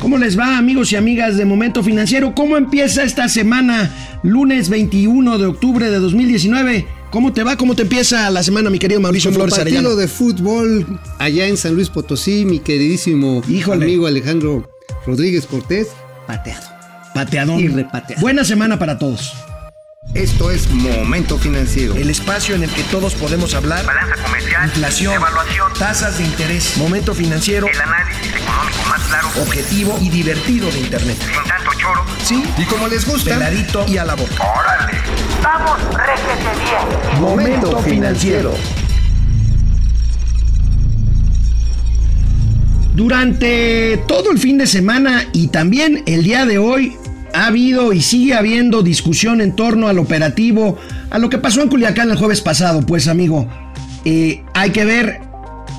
¿Cómo les va amigos y amigas de Momento Financiero? ¿Cómo empieza esta semana, lunes 21 de octubre de 2019? ¿Cómo te va? ¿Cómo te empieza la semana, mi querido Mauricio Como Flores partido Arellano? de fútbol allá en San Luis Potosí, mi queridísimo Híjole. amigo Alejandro Rodríguez Cortés, pateado. Pateadón. Y repateado. Buena semana para todos. Esto es Momento Financiero. El espacio en el que todos podemos hablar. balanza comercial, Inflación, evaluación, tasas de interés, momento financiero, el análisis económico más claro, objetivo y divertido de Internet. sin tanto choro. Sí, Y como les gusta, peladito y a la boca. ¡Órale! ¡Vamos, réjete bien! Momento Financiero. Durante todo el fin de semana y también el día de hoy ha habido y sigue habiendo discusión en torno al operativo, a lo que pasó en Culiacán el jueves pasado, pues amigo. Eh, hay que ver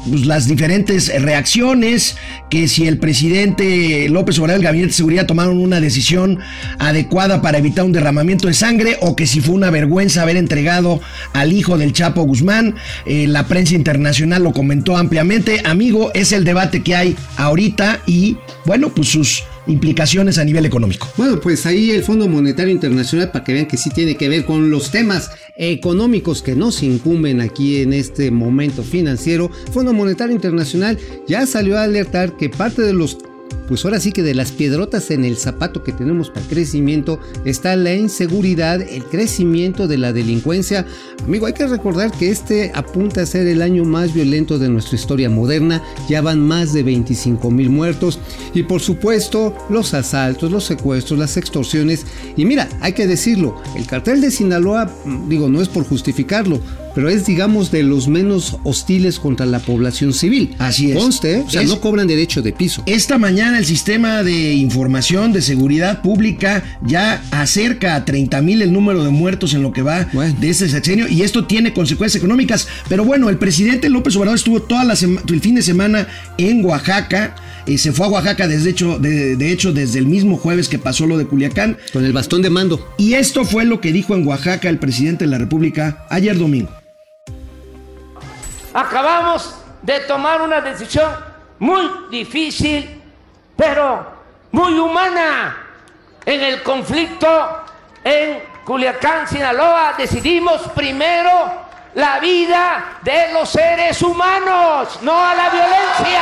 pues, las diferentes reacciones, que si el presidente López Obrador y el Gabinete de Seguridad tomaron una decisión adecuada para evitar un derramamiento de sangre o que si fue una vergüenza haber entregado al hijo del Chapo Guzmán. Eh, la prensa internacional lo comentó ampliamente. Amigo, es el debate que hay ahorita y bueno, pues sus implicaciones a nivel económico. Bueno, pues ahí el Fondo Monetario Internacional, para que vean que sí tiene que ver con los temas económicos que nos incumben aquí en este momento financiero, Fondo Monetario Internacional ya salió a alertar que parte de los pues ahora sí que de las piedrotas en el zapato que tenemos para crecimiento está la inseguridad, el crecimiento de la delincuencia. Amigo, hay que recordar que este apunta a ser el año más violento de nuestra historia moderna. Ya van más de 25 mil muertos. Y por supuesto, los asaltos, los secuestros, las extorsiones. Y mira, hay que decirlo, el cartel de Sinaloa, digo, no es por justificarlo, pero es, digamos, de los menos hostiles contra la población civil. Así es. Conste, o sea, Es- no cobran derecho de piso. Esta mañana el sistema de información de seguridad pública ya acerca a 30 mil el número de muertos en lo que va Bueno. de este sexenio y esto tiene consecuencias económicas. Pero bueno, el presidente López Obrador estuvo toda la el fin de semana en Oaxaca. eh, se fue a Oaxaca desde hecho, de, de hecho desde el mismo jueves que pasó lo de Culiacán. Con el bastón de mando. Y esto fue lo que dijo en Oaxaca el presidente de la República ayer domingo. Acabamos de tomar una decisión muy difícil, pero muy humana. En el conflicto en Culiacán, Sinaloa, decidimos primero la vida de los seres humanos, no a la violencia.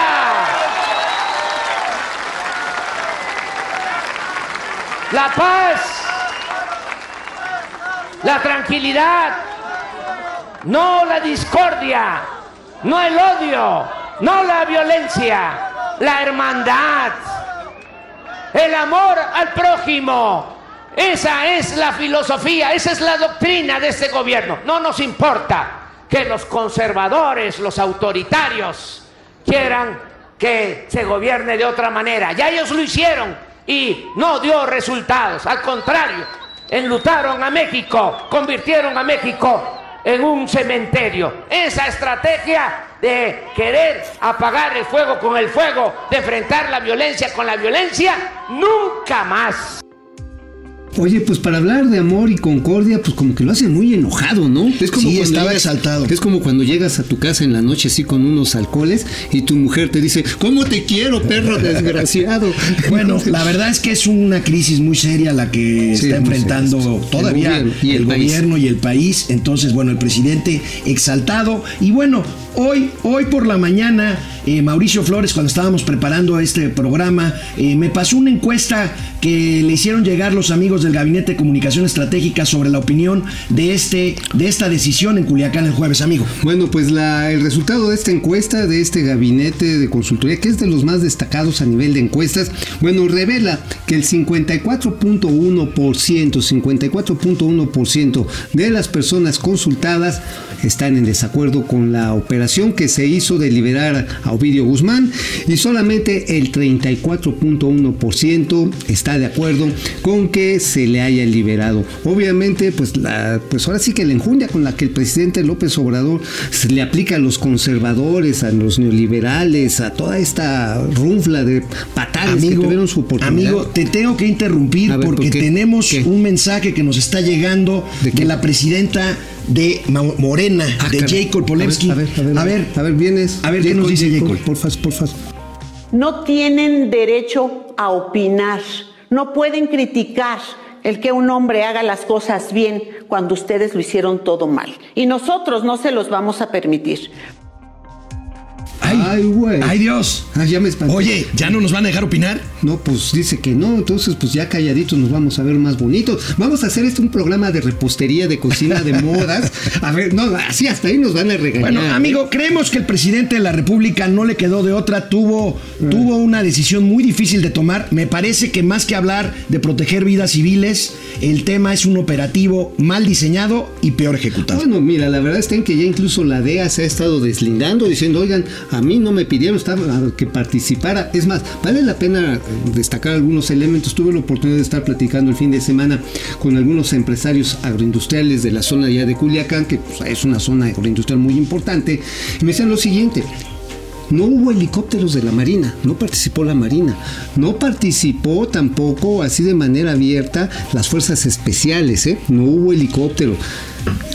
La paz, la tranquilidad, no la discordia, no el odio, no la violencia, la hermandad, el amor al prójimo. Esa es la filosofía, esa es la doctrina de este gobierno. No nos importa que los conservadores, los autoritarios, quieran que se gobierne de otra manera. Ya ellos lo hicieron y no dio resultados. Al contrario, enlutaron a México, convirtieron a México en un cementerio. Esa estrategia de querer apagar el fuego con el fuego, de enfrentar la violencia con la violencia, nunca más. Oye, pues para hablar de amor y concordia, pues como que lo hace muy enojado, ¿no? Es Sí, cuando estaba llegas- exaltado. Es como cuando llegas a tu casa en la noche así con unos alcoholes y tu mujer te dice, ¿cómo te quiero, perro desgraciado? Bueno, la verdad es que es una crisis muy seria la que Sí, está enfrentando sí. todavía El el, gobierno y el país. gobierno y el país. Entonces, bueno, el presidente exaltado. Y bueno, hoy, hoy por la mañana, eh, Mauricio Flores, cuando estábamos preparando este programa, eh, me pasó una encuesta que le hicieron llegar los amigos del Gabinete de Comunicación Estratégica sobre la opinión de, este, de esta decisión en Culiacán el jueves, amigo. Bueno, pues el resultado de esta encuesta, de este gabinete de consultoría, que es de los más destacados a nivel de encuestas, bueno, revela que el 54.1%, 54.1% de las personas consultadas están en desacuerdo con la operación que se hizo de liberar a Ovidio Guzmán y solamente el 34.1% está de acuerdo con que se le haya liberado. Obviamente, pues, la, pues ahora sí que la enjundia con la que el presidente López Obrador se le aplica a los conservadores, a los neoliberales, a toda esta runfla de patales que tuvieron su oportunidad. amigo, te tengo que interrumpir ver, porque tenemos ¿Qué? un mensaje que nos está llegando ¿De qué? la presidenta de Morena, Ah, de caray. Jacob Polewski. A ver, a ver, a ver, a ver, vienes. A ver, ¿qué nos dice Jacob? Porfas, porfas. no tienen derecho a opinar, no pueden criticar el que un hombre haga las cosas bien cuando ustedes lo hicieron todo mal. Y nosotros no se los vamos a permitir. Ay, Ay, güey. Ay, Dios. Ah, ya me espanté. Oye, ¿ya no nos van a dejar opinar? No, pues dice que no, entonces pues ya calladitos nos vamos a ver más bonitos. Vamos a hacer este un programa de repostería, de cocina, de modas. A ver, no, así hasta ahí nos van a regañar. Bueno, amigo, creemos que el presidente de la República no le quedó de otra, tuvo, tuvo una decisión muy difícil de tomar. Me parece que más que hablar de proteger vidas civiles, el tema es un operativo mal diseñado y peor ejecutado. Bueno, mira, la verdad está en que ya incluso la DEA se ha estado deslindando, diciendo, oigan, a mí no me pidieron estaba- que participara. Es más, vale la pena eh, destacar algunos elementos. Tuve la oportunidad de estar platicando el fin de semana con algunos empresarios agroindustriales de la zona ya de Culiacán, que pues, es una zona agroindustrial muy importante, y me decían lo siguiente. No hubo helicópteros de la Marina, no participó la Marina, no participó tampoco así de manera abierta las fuerzas especiales, ¿eh? no hubo helicóptero,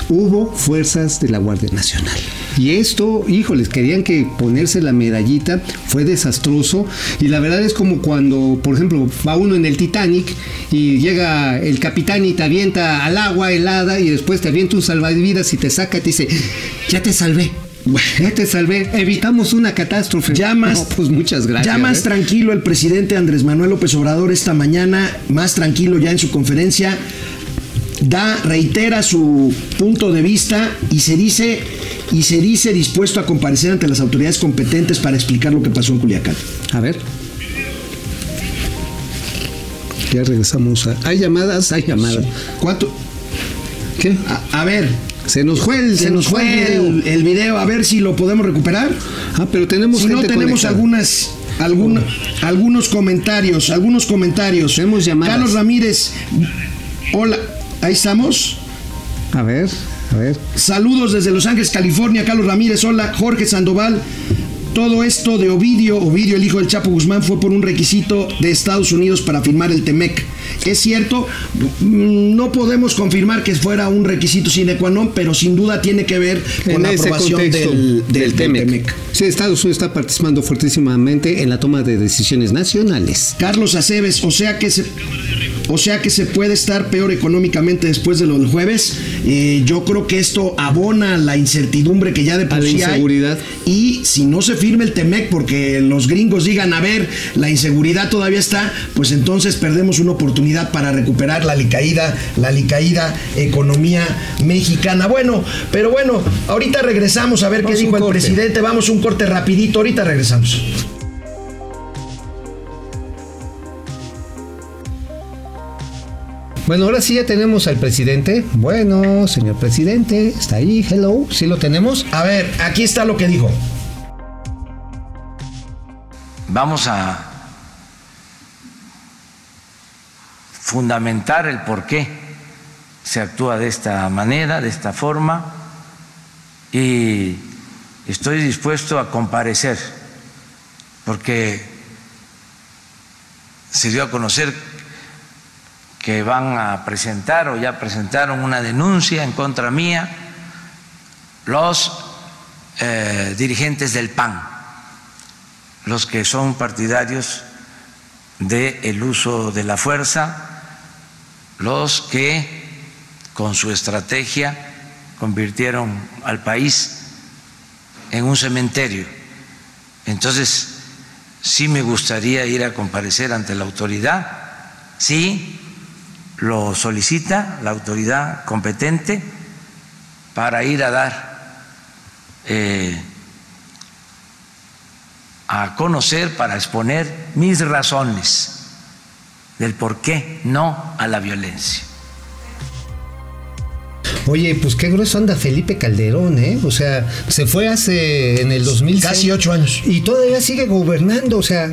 hubo fuerzas de la Guardia Nacional. Y esto, híjoles, querían que ponerse la medallita, fue desastroso. Y la verdad es como cuando, por ejemplo, va uno en el Titanic y llega el capitán y te avienta al agua helada y después te avienta un salvavidas y te saca y te dice, ya te salvé. Ya te salvé, evitamos una catástrofe. Ya más, No, pues muchas gracias. Ya más ¿eh? tranquilo el presidente Andrés Manuel López Obrador esta mañana, más tranquilo ya en su conferencia, da, reitera su punto de vista y se dice y se dice dispuesto a comparecer ante las autoridades competentes para explicar lo que pasó en Culiacán. A ver. Ya regresamos a. Hay llamadas, hay llamadas. ¿Cuánto? ¿Qué? A, a ver, Se nos fue el, se nos fue el video, a ver si lo podemos recuperar. Ah, pero tenemos Si no, tenemos conectada. algunas, alguna- algunos comentarios, algunos comentarios. Tenemos llamadas. Carlos Ramírez, hola, ahí estamos. A ver, a ver. Saludos desde Los Ángeles, California. Carlos Ramírez, hola. Jorge Sandoval. Todo esto de Ovidio, Ovidio, el hijo del Chapo Guzmán, fue por un requisito de Estados Unidos para firmar el TEMEC. Es cierto, mm, no podemos confirmar que fuera un requisito sine qua non, pero sin duda tiene que ver con En la aprobación del, del, del TEMEC. TEMEC. Sí, Estados Unidos está participando fuertísimamente en la toma de decisiones nacionales. Carlos Aceves, o sea que se, o sea que se puede estar peor económicamente después de lo del jueves. Eh, yo creo que esto abona la incertidumbre que ya de por A la sí hay. inseguridad. Y si no se firme el TEMEC porque los gringos digan, a ver, la inseguridad todavía está, pues entonces perdemos una oportunidad para recuperar la licaída, la licaída economía mexicana. Bueno, pero bueno, ahorita regresamos a ver Vamos qué dijo el corte. presidente. Vamos un corte rapidito, ahorita regresamos. Bueno, ahora sí ya tenemos al presidente. Bueno, señor presidente, está ahí. Hello, ¿sí lo tenemos? A ver, aquí está lo que dijo. Vamos a fundamentar el por qué se actúa de esta manera, de esta forma, y estoy dispuesto a comparecer, porque se dio a conocer que van a presentar o ya presentaron una denuncia en contra mía los eh, dirigentes del PAN los que son partidarios del uso de la fuerza, los que con su estrategia convirtieron al país en un cementerio. Entonces, sí me gustaría ir a comparecer ante la autoridad, sí lo solicita la autoridad competente para ir a dar eh, a conocer, para exponer mis razones del por qué no a la violencia. Oye, pues qué grueso anda Felipe Calderón, ¿eh? O sea, se fue hace en el 2006. Casi ocho años. Y todavía sigue gobernando, o sea,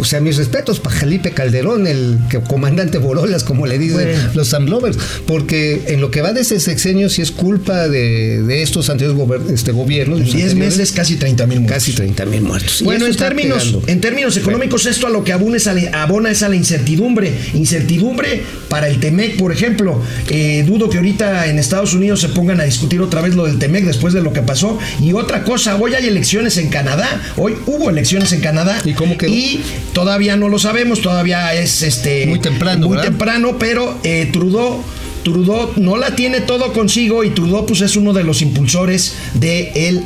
o sea, mis respetos para Felipe Calderón, el que, comandante Borolas, como le dicen Bueno. los Amlovers, porque en lo que va de ese sexenio sí es culpa de, de estos anteriores gober- este, gobiernos. los 10 anteriores, meses, casi 30 mil muertos. Casi 30 mil muertos. Bueno, en términos, pegando. en términos económicos, esto a lo que abona es a, la- abona es a la incertidumbre. Incertidumbre para el TEMEC, por ejemplo. Eh, dudo que ahorita en Estados Unidos se pongan a discutir otra vez lo del TEMEC después de lo que pasó. Y otra cosa, hoy hay elecciones en Canadá. Hoy hubo elecciones en Canadá. ¿Y cómo quedó? Y todavía no lo sabemos, todavía es este Muy temprano, Muy ¿verdad? temprano, pero eh, Trudeau. Trudeau no la tiene todo consigo y Trudeau pues es uno de los impulsores del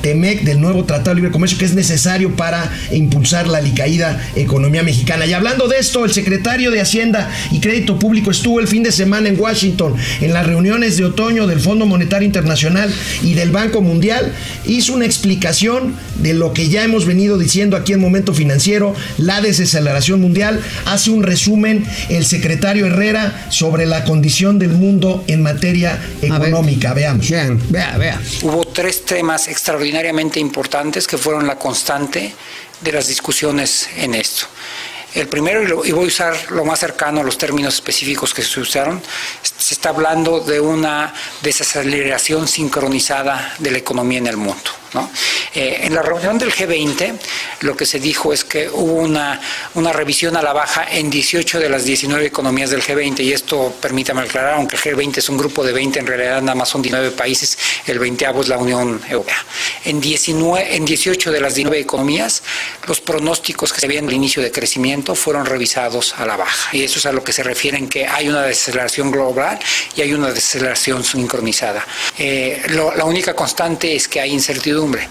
TEMEC, del nuevo Tratado de Libre Comercio que es necesario para impulsar la alicaída economía mexicana. Y hablando de esto, el secretario de Hacienda y Crédito Público estuvo el fin de semana en Washington en las reuniones de otoño del Fondo Monetario Internacional y del Banco Mundial. Hizo una explicación de lo que ya hemos venido diciendo aquí en Momento Financiero, la desaceleración mundial. Hace un resumen el secretario Herrera sobre la condición del mundo en materia ver. económica. Veamos. Vean, vea, vea. Hubo tres temas extraordinariamente importantes que fueron la constante de las discusiones en esto. El primero, y voy a usar lo más cercano a los términos específicos que se usaron, se está hablando de una desaceleración sincronizada de la economía en el mundo. ¿No? Eh, en la reunión del G20, lo que se dijo es que hubo una, revisión a la baja en 18 de las 19 economías del G20, y esto, permítame aclarar, aunque el G20 es un grupo de 20, en realidad nada más son 19 países, el 20 es la Unión Europea. En, 19, en 18 de las 19 economías, los pronósticos que se habían al inicio de crecimiento fueron revisados a la baja, y eso es a lo que se refiere en que hay una desaceleración global y hay una desaceleración sincronizada. Eh, la única constante es que hay incertidumbre incertidumbre.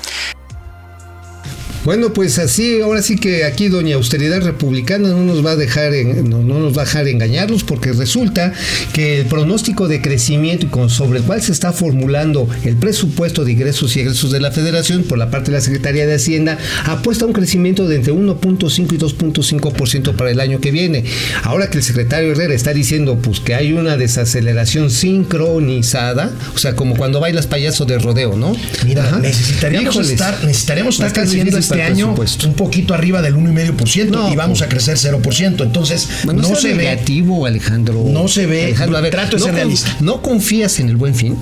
Bueno, pues así, ahora sí que aquí Doña Austeridad Republicana no nos va a dejar en- no, no nos va a dejar engañarlos porque resulta que el pronóstico de crecimiento y con, sobre el cual se está formulando el presupuesto de ingresos y egresos de la Federación por la parte de la Secretaría de Hacienda apuesta a un crecimiento de entre 1.5 y 2.5% para el año que viene. Ahora que el secretario Herrera está diciendo pues que hay una desaceleración sincronizada, o sea, como cuando bailas payaso de rodeo, ¿no? Mira, Ajá. necesitaríamos Híjoles. estar, a estar creciendo este año un poquito arriba del 1,5% No, y vamos pues. a crecer 0%. Entonces, Bueno, no se ve. negativo, Alejandro. No se ve. Alejandro, a ver, Trato de no ser con- realista. ¿No confías en el buen fin?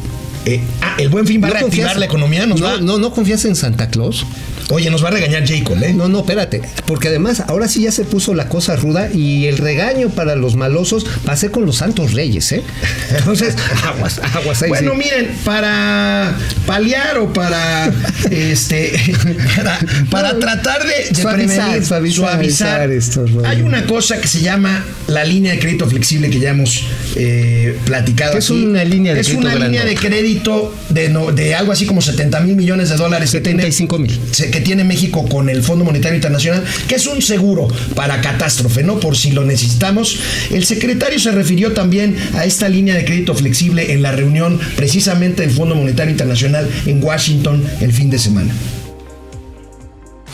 eh, ah, el buen fin va a ¿No reactivar confías- la economía. Nos no, va, no, no confías en Santa Claus. Oye, nos va a regañar J. Cole, ¿eh? No, no, espérate. Porque además, ahora sí ya se puso la cosa ruda y el regaño para los malosos va a ser con los santos reyes, ¿eh? Entonces, aguas, aguas ahí Bueno, sí. miren, para paliar o para este para, para tratar de, de Suavizar, prevenir, suavizar, suavizar esto, hay una cosa que se llama la línea de crédito flexible que ya hemos eh, platicado ¿Qué es aquí. una línea de es crédito una línea de crédito de, no- de algo así como 70 mil millones de dólares que tiene- 75 mil. que tiene México con el Fondo Monetario Internacional, que es un seguro para catástrofe, ¿no? Por si lo necesitamos. El secretario se refirió también a esta línea de crédito flexible en la reunión precisamente del Fondo Monetario Internacional en Washington el fin de semana.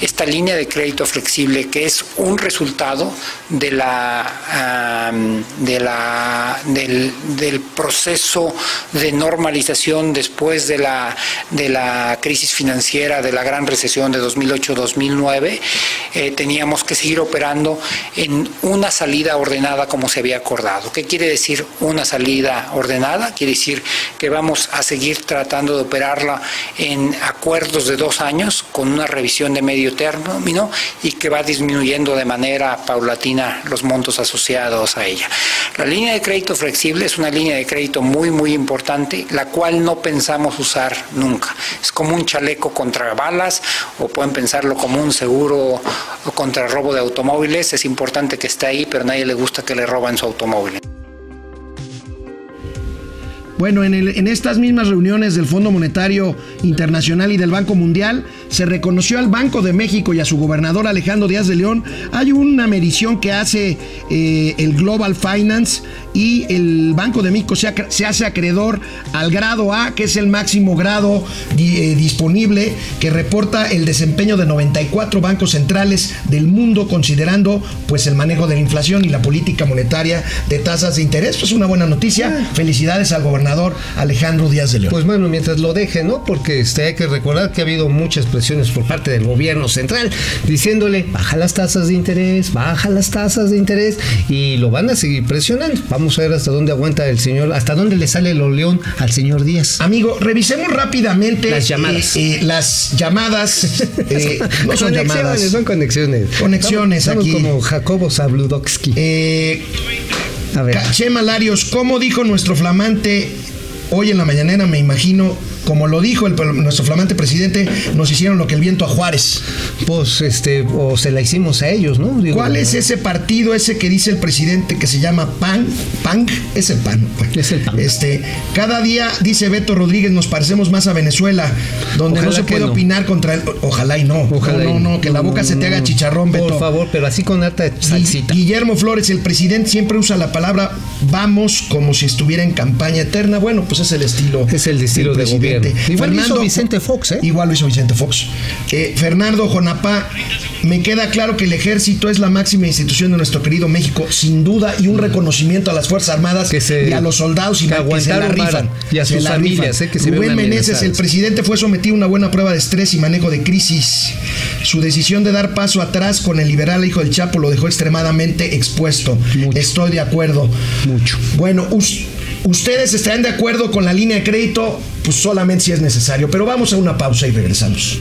Esta línea de crédito flexible que es un resultado de la, de la del, proceso de normalización después de la, de la crisis financiera de la gran recesión de 2008-2009 eh, teníamos que seguir operando en una salida ordenada como se había acordado. ¿Qué quiere decir una salida ordenada? Quiere decir que vamos a seguir tratando de operarla en acuerdos de dos años con una revisión de medio término y que va disminuyendo de manera paulatina los montos asociados a ella. La línea de crédito flexible es una línea de crédito muy, muy importante, la cual no pensamos usar nunca. Es como un chaleco contra balas o pueden pensarlo como un seguro contra robo de automóviles. Es importante que esté ahí, pero a nadie le gusta que le roben su automóvil. Bueno, en, en estas mismas reuniones del Fondo Monetario Internacional y del Banco Mundial, se reconoció al Banco de México y a su gobernador Alejandro Díaz de León. Hay una medición que hace eh, el Global Finance y el Banco de México se, hace acreedor al grado A, que es el máximo grado eh, disponible, que reporta el desempeño de 94 bancos centrales del mundo, considerando pues el manejo de la inflación y la política monetaria de tasas de interés. Pues una buena noticia. Felicidades al gobernador Alejandro Díaz de León. Pues bueno, mientras lo deje, ¿no? Porque este, hay que recordar que ha habido mucha presiones por parte del gobierno central, diciéndole, baja las tasas de interés, baja las tasas de interés, y lo van a seguir presionando. Vamos a ver hasta dónde aguanta el señor, hasta dónde le sale el oleón al señor Díaz. Amigo, revisemos rápidamente Las llamadas. eh, eh, las llamadas. eh, no son conexiones, llamadas. son conexiones. Conexiones Estamos- aquí. como Jacobo Zabludowski. Eh, a ver. Chema Larios, ¿cómo dijo nuestro flamante hoy en la mañanera? Me imagino, como lo dijo el- nuestro flamante presidente, nos hicieron lo que el viento a Juárez. Pues este, o se la hicimos a ellos, ¿no? Digo, ¿Cuál es ese partido ese que dice el presidente que se llama PAN? PAN es el PAN. güey. Es el PAN. Este, cada día, dice Beto Rodríguez, nos parecemos más a Venezuela, donde Ojalá no se puede no. opinar contra el. Ojalá y no. Ojalá no, y no, no, que la boca se te haga chicharrón, Beto. Por favor, pero así con harta salsita. Gui- Guillermo Flores, el presidente siempre usa la palabra vamos como si estuviera en campaña eterna. Bueno, pues es el estilo. Es el estilo de presidente. Igual lo hizo Vicente Fox, ¿eh? Igual lo hizo Vicente Fox. Eh, Fernando Jonapá, me queda claro que el ejército es la máxima institución de nuestro querido México, sin duda, y un reconocimiento a las Fuerzas Armadas Que se- y a los soldados y que se la rifan. Y a sus familias, eh, que se Rubén Meneses, el presidente fue sometido a una buena prueba de estrés y manejo de crisis. Su decisión de dar paso atrás con el liberal hijo del Chapo lo dejó extremadamente expuesto. Mucho. Estoy de acuerdo. Mucho. Bueno, us- ustedes estarán de acuerdo con la línea de crédito, pues solamente si es necesario. Pero vamos a una pausa y regresamos.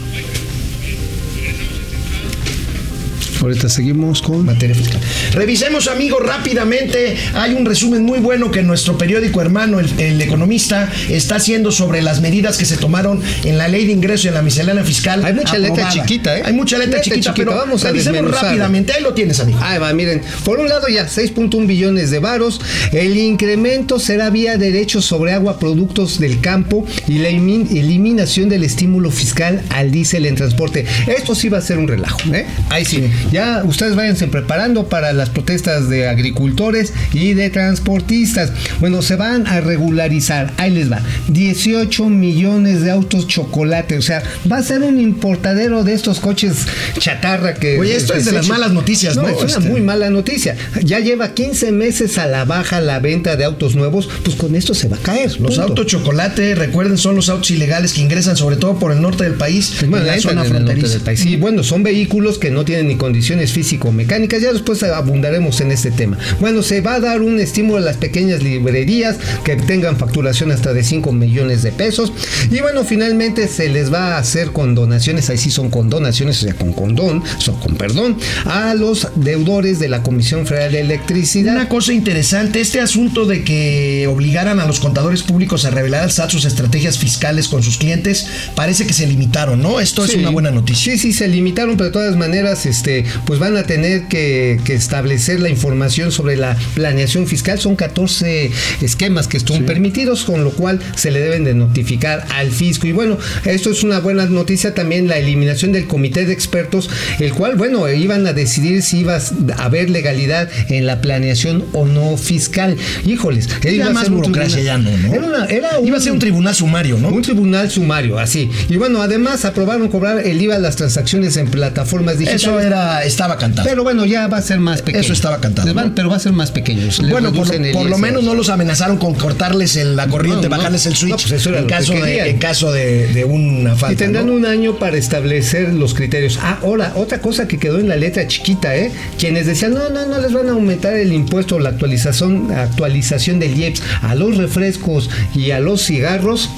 Ahorita seguimos con materia fiscal. Revisemos, amigos, rápidamente. Hay un resumen muy bueno que nuestro periódico hermano, el, el Economista, está haciendo sobre las medidas que se tomaron en la ley de ingreso y en la miscelánea fiscal. Hay mucha letra chiquita, ¿eh? Hay mucha letra, Letra chiquita, chiquita, pero vamos a revisemos rápidamente. Ahí lo tienes, amigo. Ahí va, miren. Por un lado ya 6.1 billones de varos. El incremento será vía derechos sobre agua, productos del campo y la eliminación del estímulo fiscal al diésel en transporte. Esto sí va a ser un relajo, ¿eh? Ahí sí. Ya ustedes váyanse preparando para las protestas de agricultores y de transportistas. Bueno, se van a regularizar. Ahí les va. 18 millones de autos chocolate. O sea, va a ser un importadero de estos coches chatarra que. Oye, esto es de las malas noticias, ¿no? Es una Este- muy mala noticia. Ya lleva 15 meses a la baja la venta de autos nuevos, pues con esto se va a caer. Los punto. autos chocolate, recuerden, son los autos ilegales que ingresan sobre todo por el norte del país, Bueno, en la entran zona en el norte fronteriza. del país. Sí, bueno, son vehículos que no tienen ni condiciones físico-mecánicas. Ya después abundaremos en este tema. Bueno, se va a dar un estímulo a las pequeñas librerías que tengan facturación hasta de 5 millones de pesos. Y bueno, finalmente se les va a hacer condonaciones, ahí sí son condonaciones, o sea, con condón, o sea, con perdón, a los deudores de la Comisión Federal de Electricidad. Una cosa interesante, este asunto de que obligaran a los contadores públicos a revelar al SAT sus estrategias fiscales con sus clientes, parece que se limitaron, ¿no? Esto es una buena noticia. Sí, sí, se limitaron, pero de todas maneras, este, pues van a tener que, que establecer la información sobre la planeación fiscal. Son 14 esquemas que están permitidos, con lo cual se le deben de notificar al fisco. Y bueno, esto es una buena noticia también, la eliminación del comité de expertos, el cual, bueno, iban a decidir si iba a haber legalidad en la planeación o no fiscal. Híjoles, Ya iba a más burocracia ya no, ¿no? Era, una- era Iba a ser un tribunal sumario, ¿no? un tribunal sumario, así. Y bueno, además aprobaron cobrar el IVA a las transacciones en plataformas digitales. Eso era, estaba cantado. Pero bueno, ya va a ser más pequeño. Eso estaba cantado, van- ¿no? Pero va a ser más pequeño. Les bueno, por, lo menos no los amenazaron con cortarles el- la corriente, No, no. bajarles el switch pues eso era en, caso de, en caso de, de una falta. Y tendrán un año para establecer los criterios. Ah, ahora, otra cosa que quedó en la letra chiquita, ¿eh? Quienes decían, no, no, no les van a aumentar el impuesto o la actualización, actualización del IEPS a los refrescos y a los cigarros,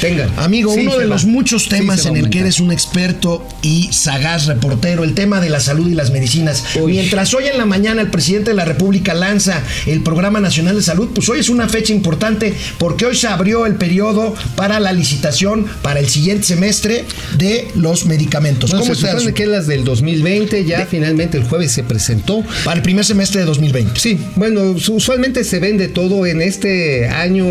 tengan. Amigo, Sí uno de va. los muchos temas en el que eres un experto y sagaz reportero, el tema de la salud y las medicinas. Uy. Mientras hoy en la mañana el presidente de la República lanza el Programa Nacional de Salud, pues hoy es una fecha importante porque hoy se abrió el periodo para la licitación para el siguiente semestre de los medicamentos. Bueno, ¿Cómo se supone que es las del 2020, ya finalmente el jueves se presentó. Para el primer semestre de 2020. Sí, bueno, su- usualmente se vende todo. En este año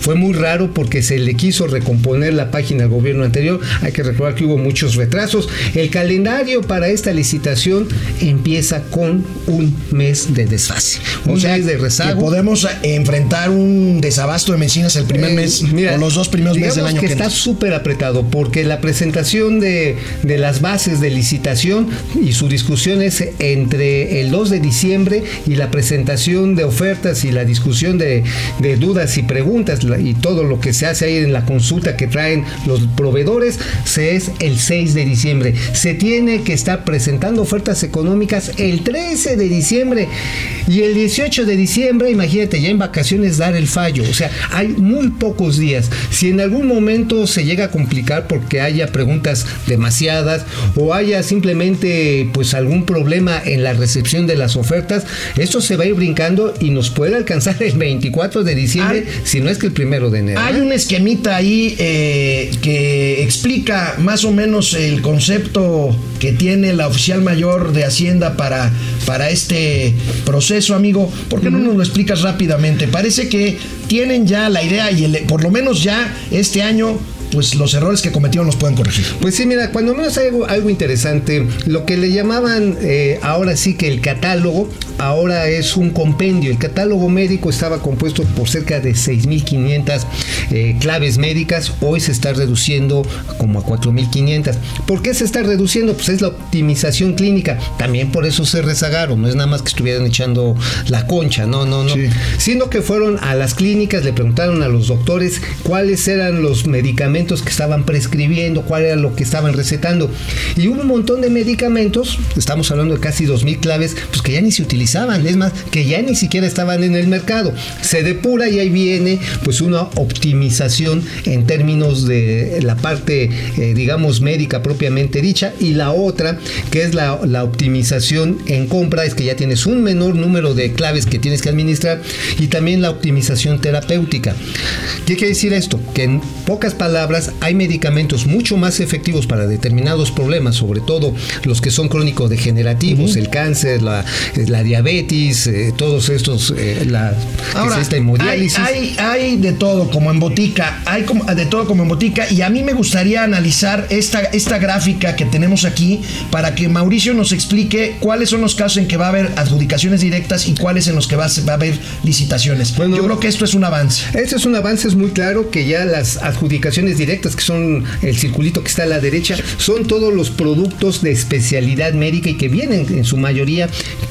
fue muy raro porque se le quiso recomponer la página al gobierno anterior. Hay que recordar que hubo muchos retrasos. El calendario para esta licitación empieza con un mes de desfase. Un O sea, mes de que rezago. podemos enfrentar un desabasto de medicinas el primer Eh, mes mira, o los dos primeros meses del año que que está súper apretado porque la presentación de, de las bases de licitación y su discusión es entre el 2 de diciembre y la presentación de ofertas y la discusión de, de dudas y preguntas y todo lo que se hace ahí en la consulta que traen los proveedores se es el 6 de diciembre. Se tiene que estar presentando ofertas económicas el 13 de diciembre y el 18 de diciembre, imagínate, ya en vacaciones dar el fallo. O sea, hay muy pocos días. Si en algún momento se llega a complicar porque haya preguntas demasiadas o haya simplemente pues algún problema en la recepción de las ofertas, esto se va a ir brincando y nos puede alcanzar el 24 de diciembre, Hay- si no es que el primero de enero. Hay ¿eh? un esquemita ahí eh, que explica más o menos el concepto que tiene la oficial mayor de Hacienda para, para este proceso, amigo. ¿Por qué no nos lo explicas rápidamente? Parece que tienen ya la idea y el- por lo menos ya este año, pues los errores que cometieron los pueden corregir. Pues sí, mira, cuando menos hay algo, algo interesante, lo que le llamaban eh, ahora sí que el catálogo, ahora es un compendio. El catálogo médico estaba compuesto por cerca de 6.500 eh, claves médicas, hoy se está reduciendo como a 4.500. ¿Por qué se está reduciendo? Pues es la optimización clínica. También por eso se rezagaron, no es nada más que estuvieran echando la concha, no, no, no. Sí. Sino que fueron a las clínicas, le preguntaron a los doctores cuáles eran los medicamentos que estaban prescribiendo, cuál era lo que estaban recetando. Y hubo un montón de medicamentos, estamos hablando de casi 2.000 claves, pues que ya ni se utilizaban, es más, que ya ni siquiera estaban en el mercado. Se depura y ahí viene pues una optimización en términos de la parte, eh, digamos, médica propiamente dicha. Y la otra, que es la, la optimización en compra, es que ya tienes un menor número de claves que tienes que administrar y también la optimización terapéutica. ¿Qué quiere decir esto? Que en pocas palabras hay medicamentos mucho más efectivos para determinados problemas, sobre todo los que son crónico-degenerativos, el cáncer, la, la diabetes, eh, todos estos, eh, la, Ahora, es esta hemodiálisis. hay, hay de todo como en botica, hay como- de todo como en botica y a mí me gustaría analizar esta, esta gráfica que tenemos aquí para que Mauricio nos explique cuáles son los casos en que va a haber adjudicaciones directas y cuáles en los que va a, va a haber licitaciones. Bueno, Yo creo que esto es un avance. Este es un avance, es muy claro que ya las adjudicaciones directas, que son el circulito que está a la derecha, son todos los productos de especialidad médica y que vienen en su mayoría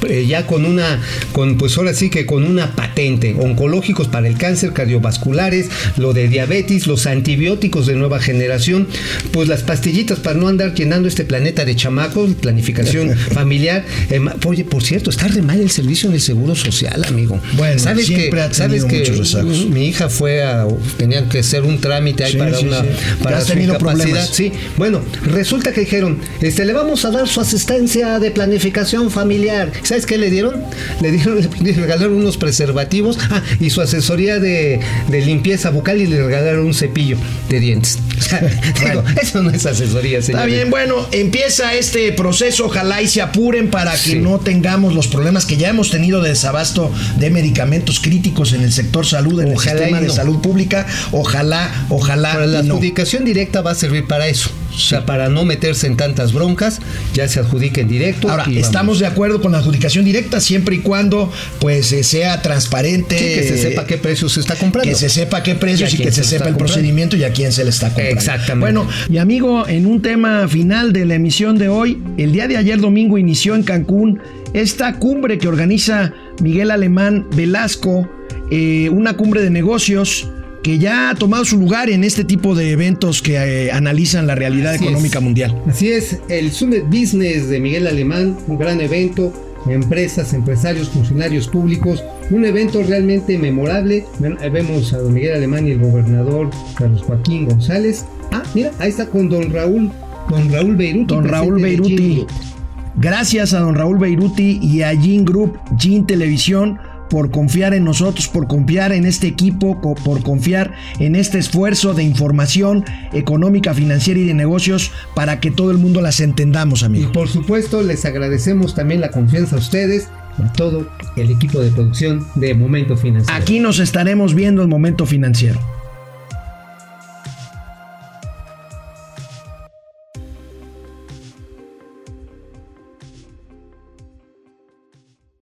eh, ya con una, con pues ahora sí que con una patente, oncológicos para el cáncer, cardiovasculares, lo de diabetes, los antibióticos de nueva generación, pues las pastillitas para no andar llenando este planeta de chamacos, planificación familiar. Eh, oye, por cierto, está re mal el servicio en el seguro social, amigo. Bueno, ¿sabes siempre que, ha sabes tenido que muchos rezagos. mi hija fue a tenía que hacer un trámite ahí Sí, para sí, una para ¿Has su tenido problemas? Sí, bueno, resulta que dijeron, este le vamos a dar su asistencia de planificación familiar. ¿Sabes qué le dieron? Le dieron le regalaron unos preservativos ah, y su asesoría de, de limpieza bucal y le regalaron un cepillo de dientes. Digo, eso no es asesoría, señor. Está bien, bueno, empieza este proceso, ojalá y se apuren para que Sí. no tengamos los problemas que ya hemos tenido de desabasto de medicamentos críticos en el sector salud, en Ojalá el sistema de salud pública. Ojalá, ojalá y no. Adjudicación directa va a servir para eso. O sea, para no meterse en tantas broncas, ya se adjudica en directo. Ahora, y estamos de acuerdo con la adjudicación directa siempre y cuando pues eh, sea transparente. Sí, que se sepa qué precio se está comprando. Que se sepa qué precios Y que se sepa el comprando. procedimiento y a quién se le está comprando. Exactamente. Bueno, y amigo, en un tema final de la emisión de hoy, el día de ayer domingo inició en Cancún esta cumbre que organiza Miguel Alemán Velasco, eh, una cumbre de negocios que ya ha tomado su lugar en este tipo de eventos que eh, analizan la realidad Así económica es. mundial. Así es, el Summit Business de Miguel Alemán, un gran evento, empresas, empresarios, funcionarios públicos, un evento realmente memorable. Vemos a don Miguel Alemán y el gobernador Carlos Joaquín González. Ah, mira, ahí está con don Raúl, don Raúl Beiruti. Don Raúl Beiruti. Gracias a don Raúl Beiruti y a Gin Group, Gin Televisión, por confiar en nosotros, por confiar en este equipo, por confiar en este esfuerzo de información económica, financiera y de negocios para que todo el mundo las entendamos, Y amigo. por supuesto, les agradecemos también la confianza a ustedes y a todo el equipo de producción de Momento Financiero. Aquí nos estaremos viendo en Momento Financiero.